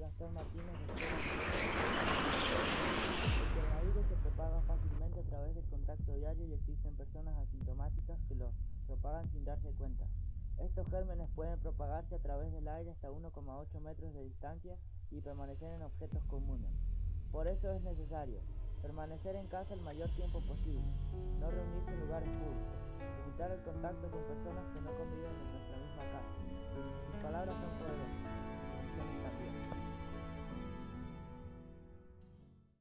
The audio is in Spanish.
Gastón Martínez de El coronavirus se propaga fácilmente a través del contacto diario y existen personas asintomáticas que lo propagan sin darse cuenta. Estos gérmenes pueden propagarse a través del aire hasta 1,8 metros de distancia y permanecer en objetos comunes. Por eso es necesario permanecer en casa el mayor tiempo posible, no reunirse en lugares públicos, evitar el contacto con personas que no